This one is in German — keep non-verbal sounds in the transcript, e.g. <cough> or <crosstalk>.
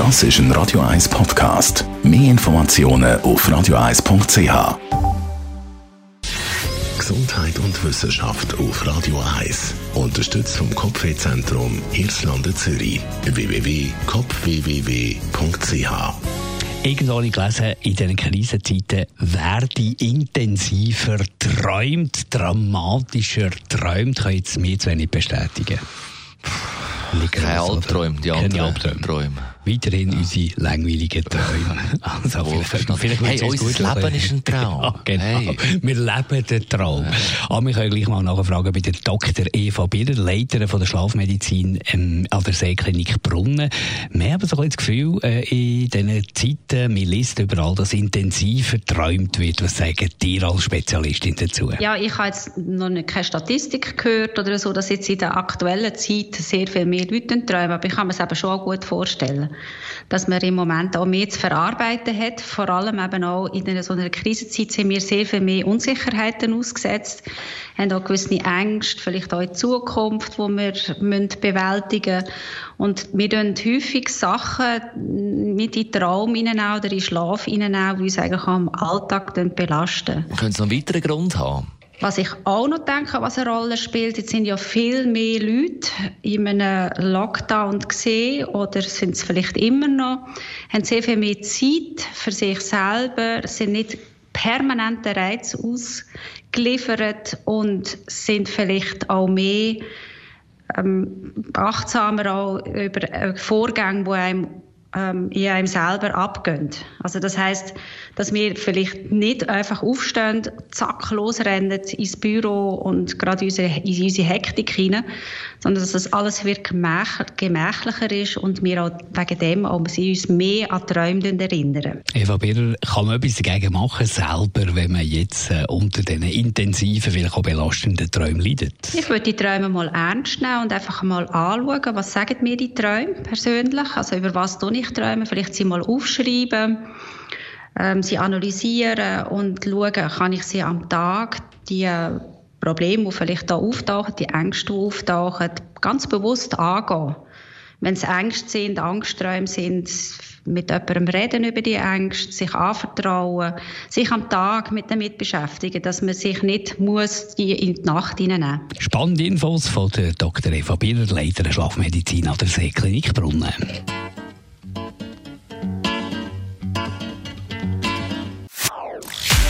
Das ist ein Radio 1 Podcast. Mehr Informationen auf radio1.ch. Gesundheit und Wissenschaft auf Radio 1. Unterstützt vom Kopfwehzentrum Irlande Zürich. www.kopfwww.ch Irgendwo habe ich gelesen, in diesen Krisenzeiten werde intensiver träumt, dramatischer träumt. Kann jetzt mir zu wenig bestätigen. Keine Albträume, die anderen Albträume weiterhin unsere langweiligen Träume. <laughs> Also vielleicht, vielleicht hey, unser gut Leben ist ein Traum. <laughs> Ja, genau. Hey. Wir leben den Traum. Ja. Aber wir können gleich mal nachfragen bei der Dr. Eva Biller, Leiterin von der Schlafmedizin ähm, an der Seeklinik Brunnen. Wir haben so ein das Gefühl, äh, in diesen Zeiten, man liest überall, dass intensiver geträumt wird. Was sagen dir als Spezialistin dazu? Ja, ich habe jetzt noch nicht, keine Statistik gehört oder so, dass jetzt in der aktuellen Zeit sehr viel mehr Leute träumen, aber ich kann mir es eben schon gut vorstellen dass man im Moment auch mehr zu verarbeiten hat. Vor allem eben auch in einer, so einer Krisenzeit sind wir sehr viel mehr Unsicherheiten ausgesetzt, haben auch gewisse Ängste, vielleicht auch in Zukunft, die wir müssen bewältigen müssen. Und wir tun häufig Sachen mit in Traum oder in Schlaf hinein, die uns eigentlich im Alltag belasten. Können Sie noch einen weiteren Grund haben? Was ich auch noch denke, was eine Rolle spielt, jetzt sind ja viel mehr Leute in einem Lockdown gesehen oder sind es vielleicht immer noch, haben sehr viel mehr Zeit für sich selber, sind nicht permanente Reiz ausgeliefert und sind vielleicht auch mehr ähm, achtsamer auch über äh, Vorgänge, die einem ähm, in einem selber abgehen. Also das heißt, dass wir vielleicht nicht einfach aufstehen, zack, losrennen ins Büro und gerade in unsere Hektik hinein, sondern dass das alles wird gemächlicher ist und wir auch wegen dem auch sie uns mehr an Träume erinnern. Eva Birrer, kann man etwas dagegen machen, selber, wenn man jetzt äh, unter diesen intensiven, vielleicht auch belastenden Träumen leidet? Ich würde die Träume mal ernst nehmen und einfach mal anschauen, was sagen mir die Träume persönlich, also über was tue ich träume, vielleicht sie mal aufschreiben ähm, sie analysieren und schauen, kann ich sie am Tag die Probleme, die vielleicht da auftauchen, die Ängste, die auftauchen, ganz bewusst angehen. Wenn es Ängste sind, Angstträume sind, mit jemandem reden über die Ängste, sich anvertrauen, sich am Tag mit damit beschäftigen, dass man sich nicht muss die in die Nacht hineinnehmen muss. Spannende Infos von der Dr. Eva Biller, Leiter Schlafmedizin an der Seeklinik Brunnen.